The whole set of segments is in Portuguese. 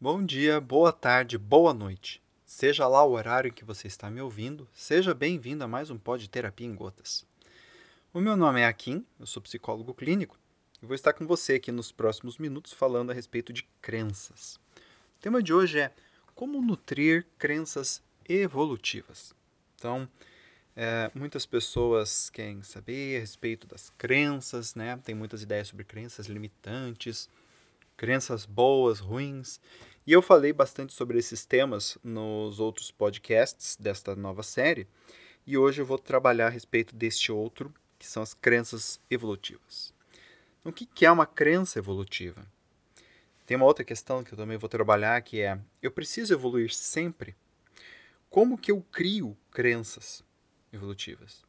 Bom dia, boa tarde, boa noite. Seja lá o horário em que você está me ouvindo, seja bem-vindo a mais um Pod Terapia em Gotas. O meu nome é Akin, eu sou psicólogo clínico e vou estar com você aqui nos próximos minutos falando a respeito de crenças. O tema de hoje é como nutrir crenças evolutivas. Então, é, muitas pessoas querem saber a respeito das crenças, né? Tem muitas ideias sobre crenças limitantes, crenças boas, ruins. E eu falei bastante sobre esses temas nos outros podcasts desta nova série. E hoje eu vou trabalhar a respeito deste outro, que são as crenças evolutivas. Então, o que é uma crença evolutiva? Tem uma outra questão que eu também vou trabalhar, que é: eu preciso evoluir sempre? Como que eu crio crenças evolutivas?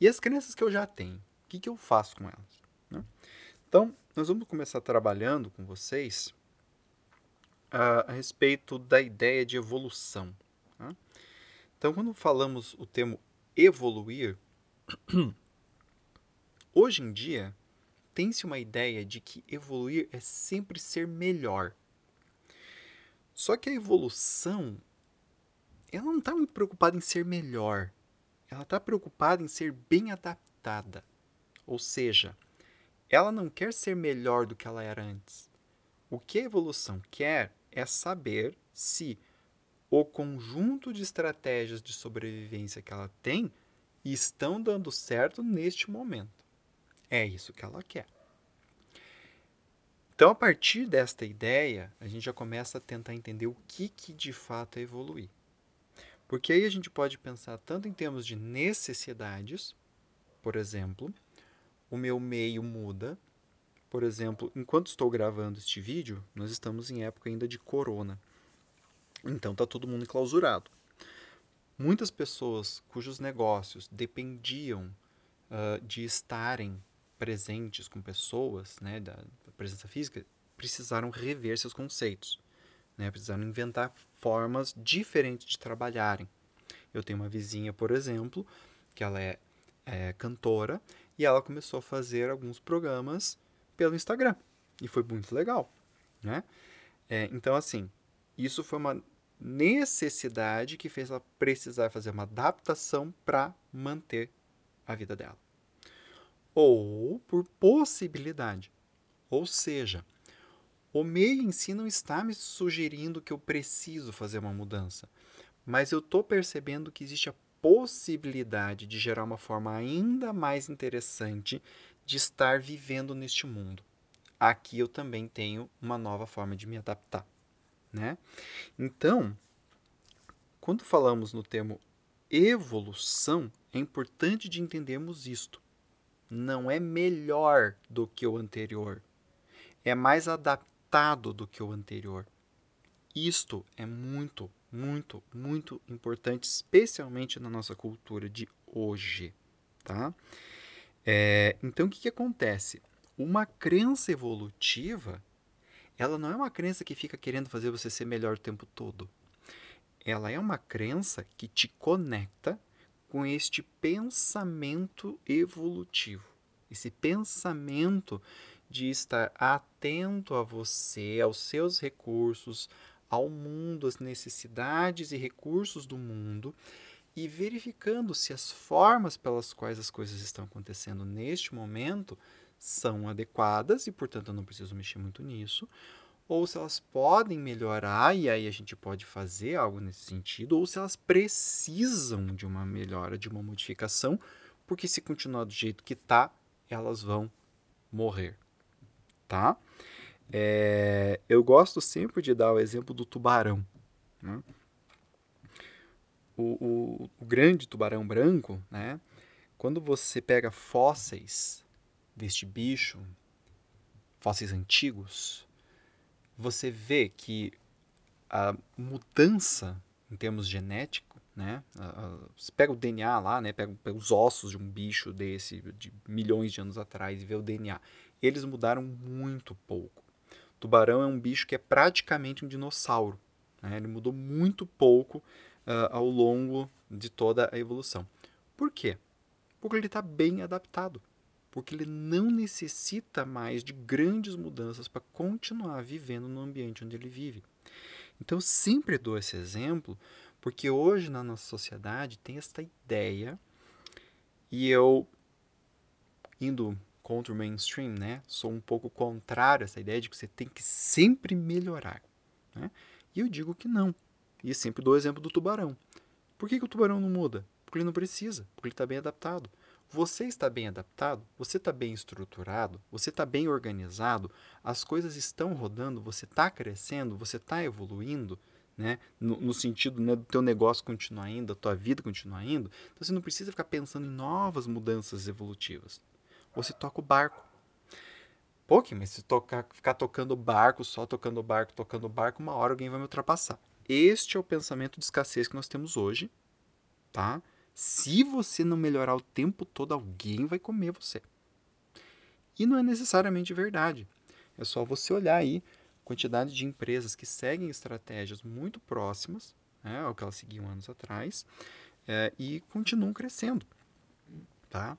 E as crenças que eu já tenho, o que, que eu faço com elas? Né? Então, nós vamos começar trabalhando com vocês a, a respeito da ideia de evolução. Tá? Então, quando falamos o termo evoluir, hoje em dia tem-se uma ideia de que evoluir é sempre ser melhor. Só que a evolução, ela não está muito preocupada em ser melhor. Ela está preocupada em ser bem adaptada. Ou seja, ela não quer ser melhor do que ela era antes. O que a evolução quer é saber se o conjunto de estratégias de sobrevivência que ela tem estão dando certo neste momento. É isso que ela quer. Então, a partir desta ideia, a gente já começa a tentar entender o que, que de fato é evoluir. Porque aí a gente pode pensar tanto em termos de necessidades, por exemplo, o meu meio muda. Por exemplo, enquanto estou gravando este vídeo, nós estamos em época ainda de corona. Então está todo mundo enclausurado. Muitas pessoas cujos negócios dependiam uh, de estarem presentes com pessoas, né, da, da presença física, precisaram rever seus conceitos. Né, precisaram inventar formas diferentes de trabalharem. Eu tenho uma vizinha, por exemplo, que ela é, é cantora e ela começou a fazer alguns programas pelo Instagram. E foi muito legal. Né? É, então, assim, isso foi uma necessidade que fez ela precisar fazer uma adaptação para manter a vida dela. Ou por possibilidade. Ou seja, o meio em si não está me sugerindo que eu preciso fazer uma mudança, mas eu estou percebendo que existe a possibilidade de gerar uma forma ainda mais interessante de estar vivendo neste mundo. Aqui eu também tenho uma nova forma de me adaptar, né? Então, quando falamos no termo evolução, é importante de entendermos isto. Não é melhor do que o anterior, é mais adaptado do que o anterior. Isto é muito muito, muito importante, especialmente na nossa cultura de hoje, tá? É, então, o que, que acontece? Uma crença evolutiva, ela não é uma crença que fica querendo fazer você ser melhor o tempo todo. Ela é uma crença que te conecta com este pensamento evolutivo. Esse pensamento de estar atento a você, aos seus recursos, ao mundo, as necessidades e recursos do mundo e verificando se as formas pelas quais as coisas estão acontecendo neste momento são adequadas e, portanto, eu não preciso mexer muito nisso, ou se elas podem melhorar e aí a gente pode fazer algo nesse sentido, ou se elas precisam de uma melhora, de uma modificação, porque se continuar do jeito que está, elas vão morrer, tá? É, eu gosto sempre de dar o exemplo do tubarão. Né? O, o, o, grande tubarão branco, né? quando você pega fósseis deste bicho, fósseis antigos, você vê que a mudança em termos genéticos, né? Você pega o DNA lá, né? Pega, pega, os ossos de um bicho desse de milhões de anos atrás e vê o DNA. Eles mudaram muito pouco. Tubarão é um bicho que é praticamente um dinossauro. Né? Ele mudou muito pouco uh, ao longo de toda a evolução. Por quê? Porque ele está bem adaptado. porque ele não necessita mais de grandes mudanças para continuar vivendo no ambiente onde ele vive. Então, sempre dou esse exemplo, porque hoje na nossa sociedade tem esta ideia, e eu, indo contra o mainstream, né, sou um pouco contrário a essa ideia de que você tem que sempre melhorar. Né? E eu digo que não. E sempre dou o exemplo do tubarão. Por que, que o tubarão não muda? Porque ele não precisa, porque ele está bem adaptado. Você está bem adaptado, você está bem estruturado, você está bem organizado, as coisas estão rodando, você está crescendo, você está evoluindo, né? no, no sentido né, do teu negócio continuar indo, da tua vida continuar indo. Então você não precisa ficar pensando em novas mudanças evolutivas. Você toca o barco. Pô, mas se tocar, ficar tocando barco, só tocando barco, tocando barco, uma hora alguém vai me ultrapassar. Este é o pensamento de escassez que nós temos hoje, tá? Se você não melhorar o tempo todo, alguém vai comer você. E não é necessariamente verdade. É só você olhar aí a quantidade de empresas que seguem estratégias muito próximas né, ao que elas seguiam anos atrás é, e continuam crescendo. Tá?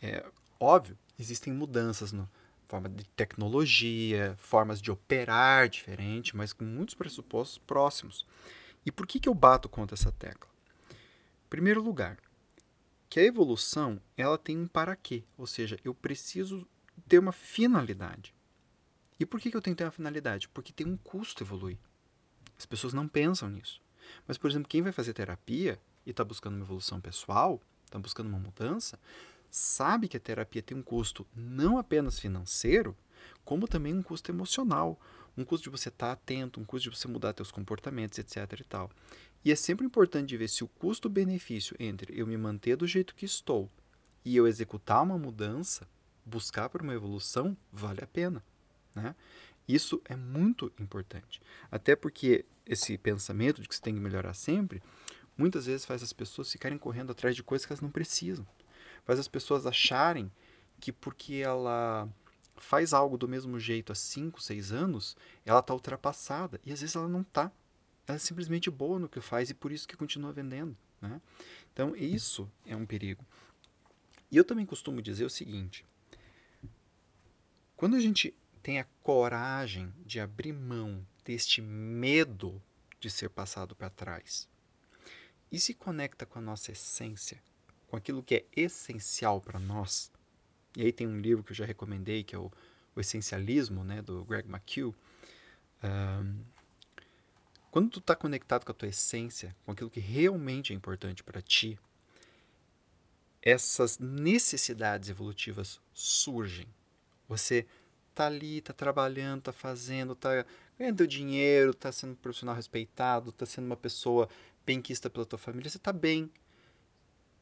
É, óbvio, existem mudanças no, forma de tecnologia, formas de operar diferente, mas com muitos pressupostos próximos. E por que, que eu bato contra essa tecla? Em primeiro lugar, que a evolução ela tem um para quê, ou seja, eu preciso ter uma finalidade. E por que, que eu tenho que ter uma finalidade? Porque tem um custo evoluir. As pessoas não pensam nisso. Mas, por exemplo, quem vai fazer terapia e está buscando uma evolução pessoal, está buscando uma mudança, sabe que a terapia tem um custo não apenas financeiro, como também um custo emocional, um custo de você estar atento, um custo de você mudar seus comportamentos, etc. e tal. E é sempre importante ver se o custo-benefício entre eu me manter do jeito que estou e eu executar uma mudança, buscar por uma evolução, vale a pena. Né? Isso é muito importante. Até porque esse pensamento de que você tem que melhorar sempre, muitas vezes faz as pessoas ficarem correndo atrás de coisas que elas não precisam faz as pessoas acharem que porque ela faz algo do mesmo jeito há 5, 6 anos, ela está ultrapassada. E às vezes ela não está. Ela é simplesmente boa no que faz e por isso que continua vendendo. Né? Então, isso é um perigo. E eu também costumo dizer o seguinte: quando a gente tem a coragem de abrir mão deste medo de ser passado para trás e se conecta com a nossa essência, com aquilo que é essencial para nós. E aí tem um livro que eu já recomendei, que é o, o Essencialismo, né, do Greg McHugh. Um, quando tu está conectado com a tua essência, com aquilo que realmente é importante para ti, essas necessidades evolutivas surgem. Você tá ali, tá trabalhando, tá fazendo, tá ganhando dinheiro, tá sendo um profissional respeitado, tá sendo uma pessoa benquista pela tua família, você tá bem.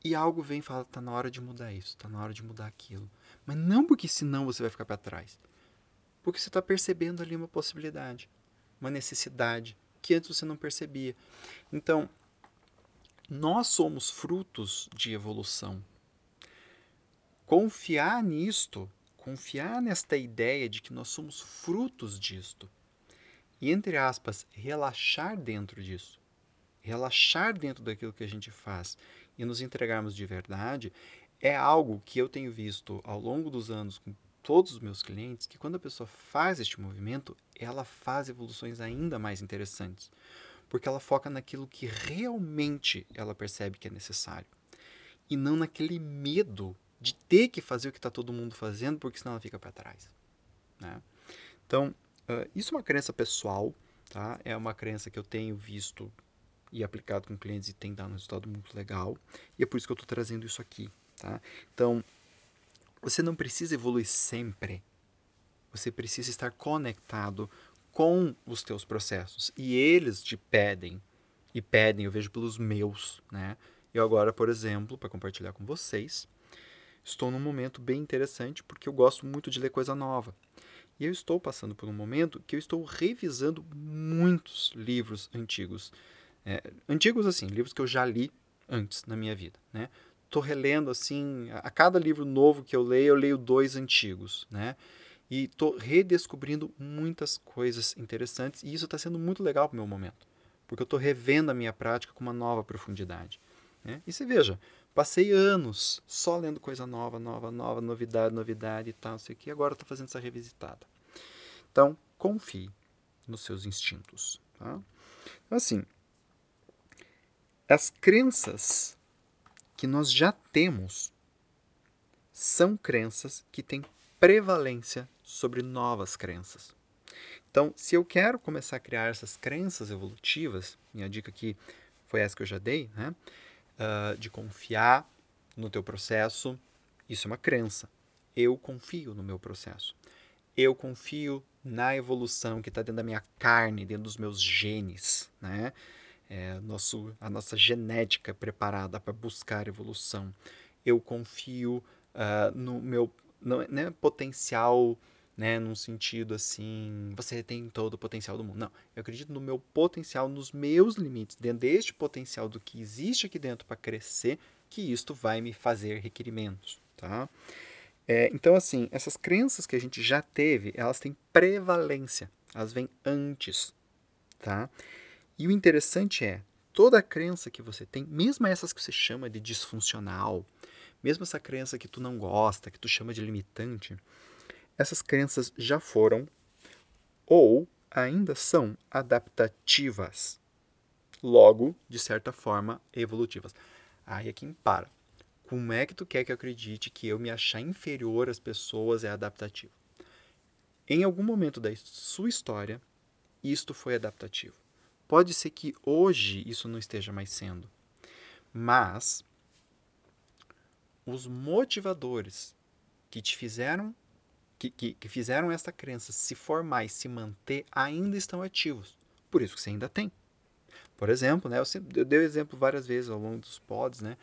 E algo vem e fala: tá na hora de mudar isso, tá na hora de mudar aquilo. Mas não porque senão você vai ficar para trás. Porque você está percebendo ali uma possibilidade, uma necessidade que antes você não percebia. Então, nós somos frutos de evolução. Confiar nisto, confiar nesta ideia de que nós somos frutos disto, e entre aspas, relaxar dentro disso, relaxar dentro daquilo que a gente faz e nos entregarmos de verdade, é algo que eu tenho visto ao longo dos anos com todos os meus clientes, que quando a pessoa faz este movimento, ela faz evoluções ainda mais interessantes, porque ela foca naquilo que realmente ela percebe que é necessário, e não naquele medo de ter que fazer o que está todo mundo fazendo, porque senão ela fica para trás. Né? Então, uh, isso é uma crença pessoal, tá? é uma crença que eu tenho visto e aplicado com clientes e tem dado um resultado muito legal. E é por isso que eu estou trazendo isso aqui. Tá? Então, você não precisa evoluir sempre. Você precisa estar conectado com os teus processos. E eles te pedem. E pedem, eu vejo pelos meus. Né? Eu agora, por exemplo, para compartilhar com vocês, estou num momento bem interessante porque eu gosto muito de ler coisa nova. E eu estou passando por um momento que eu estou revisando muitos livros antigos é, antigos, assim, livros que eu já li antes na minha vida, né? Tô relendo, assim, a cada livro novo que eu leio, eu leio dois antigos, né? E tô redescobrindo muitas coisas interessantes e isso está sendo muito legal para o meu momento, porque eu estou revendo a minha prática com uma nova profundidade. Né? E você veja, Passei anos só lendo coisa nova, nova, nova, novidade, novidade e tal, não sei o que. Agora estou fazendo essa revisitada. Então, confie nos seus instintos. Tá? Então, assim, as crenças que nós já temos são crenças que têm prevalência sobre novas crenças. Então, se eu quero começar a criar essas crenças evolutivas, minha dica aqui foi essa que eu já dei, né? Uh, de confiar no teu processo, isso é uma crença. Eu confio no meu processo. Eu confio na evolução que está dentro da minha carne, dentro dos meus genes, né? É, nosso, a nossa genética preparada para buscar evolução. Eu confio uh, no meu no, né, potencial, né, num sentido assim, você tem todo o potencial do mundo. Não, eu acredito no meu potencial, nos meus limites, dentro deste potencial do que existe aqui dentro para crescer, que isto vai me fazer requerimentos, tá? É, então, assim, essas crenças que a gente já teve, elas têm prevalência, elas vêm antes, tá? E o interessante é, toda crença que você tem, mesmo essas que você chama de disfuncional, mesmo essa crença que tu não gosta, que tu chama de limitante, essas crenças já foram ou ainda são adaptativas. Logo, de certa forma, evolutivas. Aí é quem para. Como é que tu quer que eu acredite que eu me achar inferior às pessoas é adaptativo? Em algum momento da sua história, isto foi adaptativo. Pode ser que hoje isso não esteja mais sendo, mas os motivadores que te fizeram que, que, que, fizeram essa crença se formar e se manter ainda estão ativos. Por isso que você ainda tem. Por exemplo, né, eu, sempre, eu dei o exemplo várias vezes ao longo dos pods, né?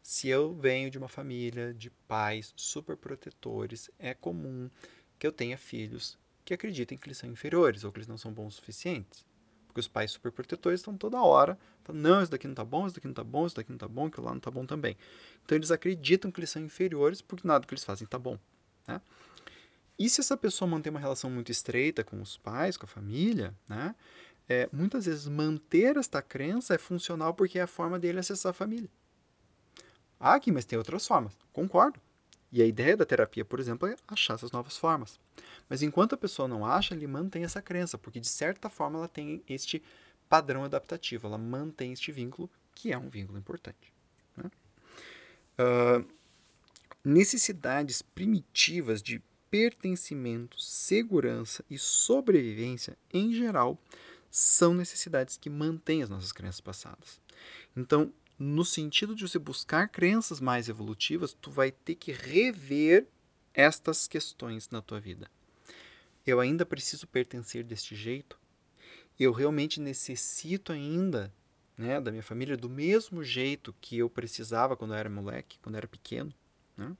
Se eu venho de uma família de pais super protetores, é comum que eu tenha filhos que acreditem que eles são inferiores ou que eles não são bons o suficientes. Porque os pais super protetores estão toda hora falando, não, isso daqui não tá bom, isso daqui não tá bom, isso daqui não tá bom, aquilo lá não tá bom também. Então eles acreditam que eles são inferiores porque nada que eles fazem tá bom. Né? E se essa pessoa mantém uma relação muito estreita com os pais, com a família, né? É, muitas vezes manter esta crença é funcional porque é a forma dele acessar a família. Ah, aqui, mas tem outras formas. Concordo. E a ideia da terapia, por exemplo, é achar essas novas formas. Mas enquanto a pessoa não acha, ele mantém essa crença, porque de certa forma ela tem este padrão adaptativo, ela mantém este vínculo, que é um vínculo importante. Né? Uh, necessidades primitivas de pertencimento, segurança e sobrevivência, em geral, são necessidades que mantêm as nossas crenças passadas. Então, no sentido de você buscar crenças mais evolutivas, tu vai ter que rever estas questões na tua vida. Eu ainda preciso pertencer deste jeito? Eu realmente necessito ainda né, da minha família do mesmo jeito que eu precisava quando eu era moleque, quando eu era pequeno? Né?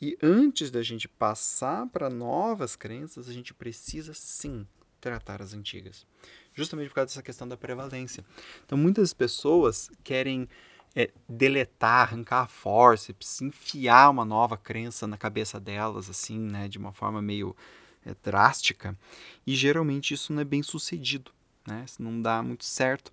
E antes da gente passar para novas crenças, a gente precisa sim tratar as antigas justamente por causa dessa questão da prevalência. Então, muitas pessoas querem é, deletar, arrancar a forceps, enfiar uma nova crença na cabeça delas, assim, né, de uma forma meio é, drástica, e geralmente isso não é bem sucedido, né, isso não dá muito certo,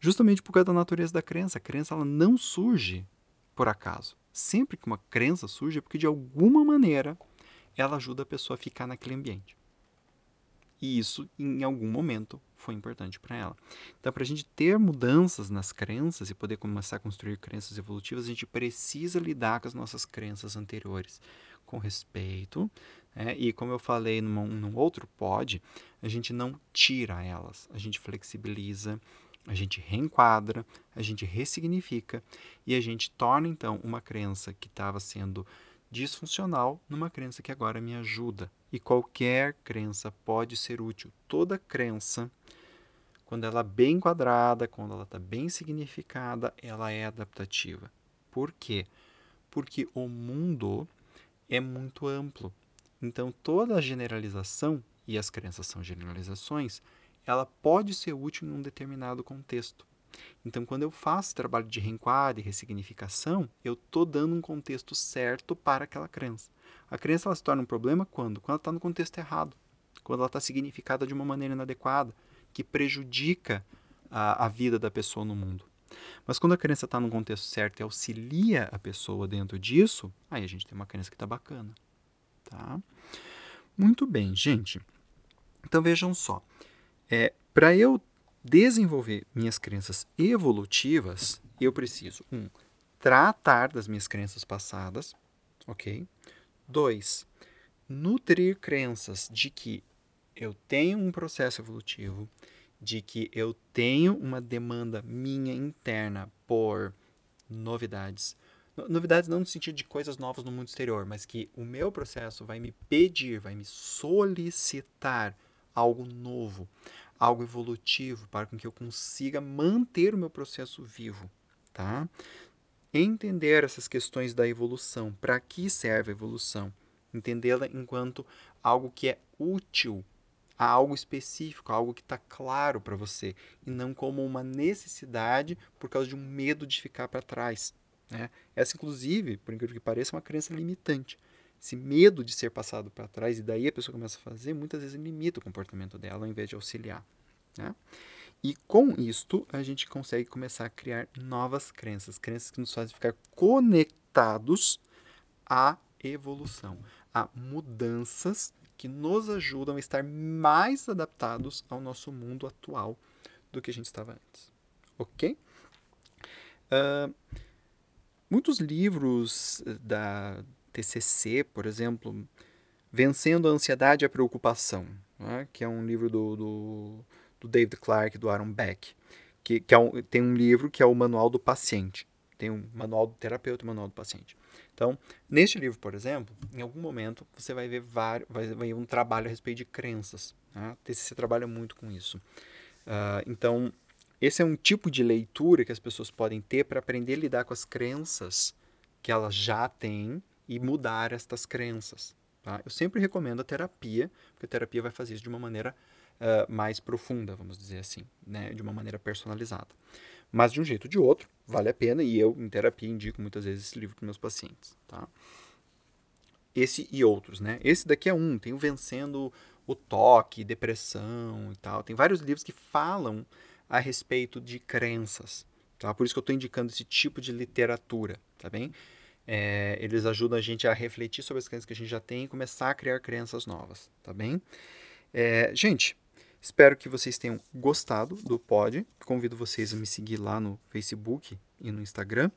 justamente por causa da natureza da crença. A crença ela não surge por acaso. Sempre que uma crença surge é porque de alguma maneira ela ajuda a pessoa a ficar naquele ambiente. E isso, em algum momento, foi importante para ela. Então, para a gente ter mudanças nas crenças e poder começar a construir crenças evolutivas, a gente precisa lidar com as nossas crenças anteriores com respeito. Né? E como eu falei num, num outro pod, a gente não tira elas, a gente flexibiliza, a gente reenquadra, a gente ressignifica e a gente torna então uma crença que estava sendo disfuncional numa crença que agora me ajuda. E qualquer crença pode ser útil. Toda crença, quando ela é bem enquadrada, quando ela está bem significada, ela é adaptativa. Por quê? Porque o mundo é muito amplo. Então, toda generalização, e as crenças são generalizações, ela pode ser útil em um determinado contexto. Então, quando eu faço trabalho de reenquadre e ressignificação, eu estou dando um contexto certo para aquela crença. A crença ela se torna um problema quando? Quando ela está no contexto errado, quando ela está significada de uma maneira inadequada, que prejudica a, a vida da pessoa no mundo. Mas quando a crença está no contexto certo e auxilia a pessoa dentro disso, aí a gente tem uma crença que está bacana. Tá? Muito bem, gente. Então vejam só. É, Para eu desenvolver minhas crenças evolutivas, eu preciso, um, tratar das minhas crenças passadas, ok? Dois, nutrir crenças de que eu tenho um processo evolutivo, de que eu tenho uma demanda minha interna por novidades. Novidades não no sentido de coisas novas no mundo exterior, mas que o meu processo vai me pedir, vai me solicitar algo novo, algo evolutivo, para que eu consiga manter o meu processo vivo, tá? Entender essas questões da evolução, para que serve a evolução? Entendê-la enquanto algo que é útil a algo específico, algo que está claro para você, e não como uma necessidade por causa de um medo de ficar para trás. Né? Essa, inclusive, por incrível que pareça, é uma crença limitante. Esse medo de ser passado para trás, e daí a pessoa começa a fazer, muitas vezes limita o comportamento dela ao invés de auxiliar. Né? E com isto, a gente consegue começar a criar novas crenças, crenças que nos fazem ficar conectados à evolução, a mudanças que nos ajudam a estar mais adaptados ao nosso mundo atual do que a gente estava antes. Ok? Uh, muitos livros da TCC, por exemplo, Vencendo a Ansiedade e a Preocupação, né? que é um livro do, do, do, David Clark, do Aaron Beck, que, que é um, tem um livro que é o Manual do Paciente. Tem um manual do terapeuta e um manual do paciente. Então, neste livro, por exemplo, em algum momento você vai ver vários, vai um trabalho a respeito de crenças. Né? TCC trabalha muito com isso. Uh, então, esse é um tipo de leitura que as pessoas podem ter para aprender a lidar com as crenças que elas já têm e mudar estas crenças. Tá? Eu sempre recomendo a terapia, porque a terapia vai fazer isso de uma maneira uh, mais profunda, vamos dizer assim, né? de uma maneira personalizada. Mas de um jeito ou de outro, vale a pena e eu, em terapia, indico muitas vezes esse livro para meus pacientes. Tá? Esse e outros, né? Esse daqui é um, tem o Vencendo o Toque, Depressão e tal. Tem vários livros que falam a respeito de crenças. Tá? Por isso que eu estou indicando esse tipo de literatura, tá bem? É, eles ajudam a gente a refletir sobre as crenças que a gente já tem e começar a criar crenças novas, tá bem? É, gente, Espero que vocês tenham gostado do pod. Convido vocês a me seguir lá no Facebook e no Instagram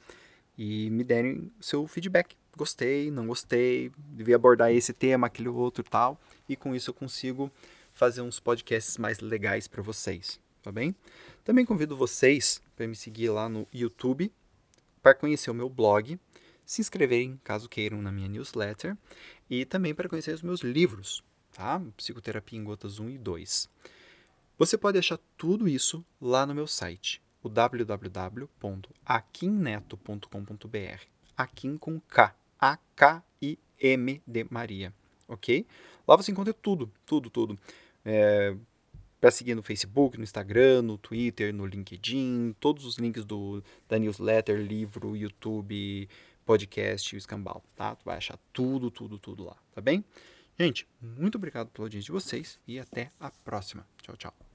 e me derem seu feedback. Gostei, não gostei, devia abordar esse tema, aquele outro tal. E com isso eu consigo fazer uns podcasts mais legais para vocês, tá bem? Também convido vocês para me seguir lá no YouTube para conhecer o meu blog, se inscreverem caso queiram na minha newsletter e também para conhecer os meus livros, tá? Psicoterapia em Gotas 1 e 2. Você pode achar tudo isso lá no meu site, o www.aquimneto.com.br. Aquim com K, A-K-I-M de Maria, ok? Lá você encontra tudo, tudo, tudo. É, para seguir no Facebook, no Instagram, no Twitter, no LinkedIn, todos os links do, da newsletter, livro, YouTube, podcast e o escambau, tá? Tu vai achar tudo, tudo, tudo lá, tá bem? Gente, muito obrigado pela audiência de vocês e até a próxima. Tchau, tchau.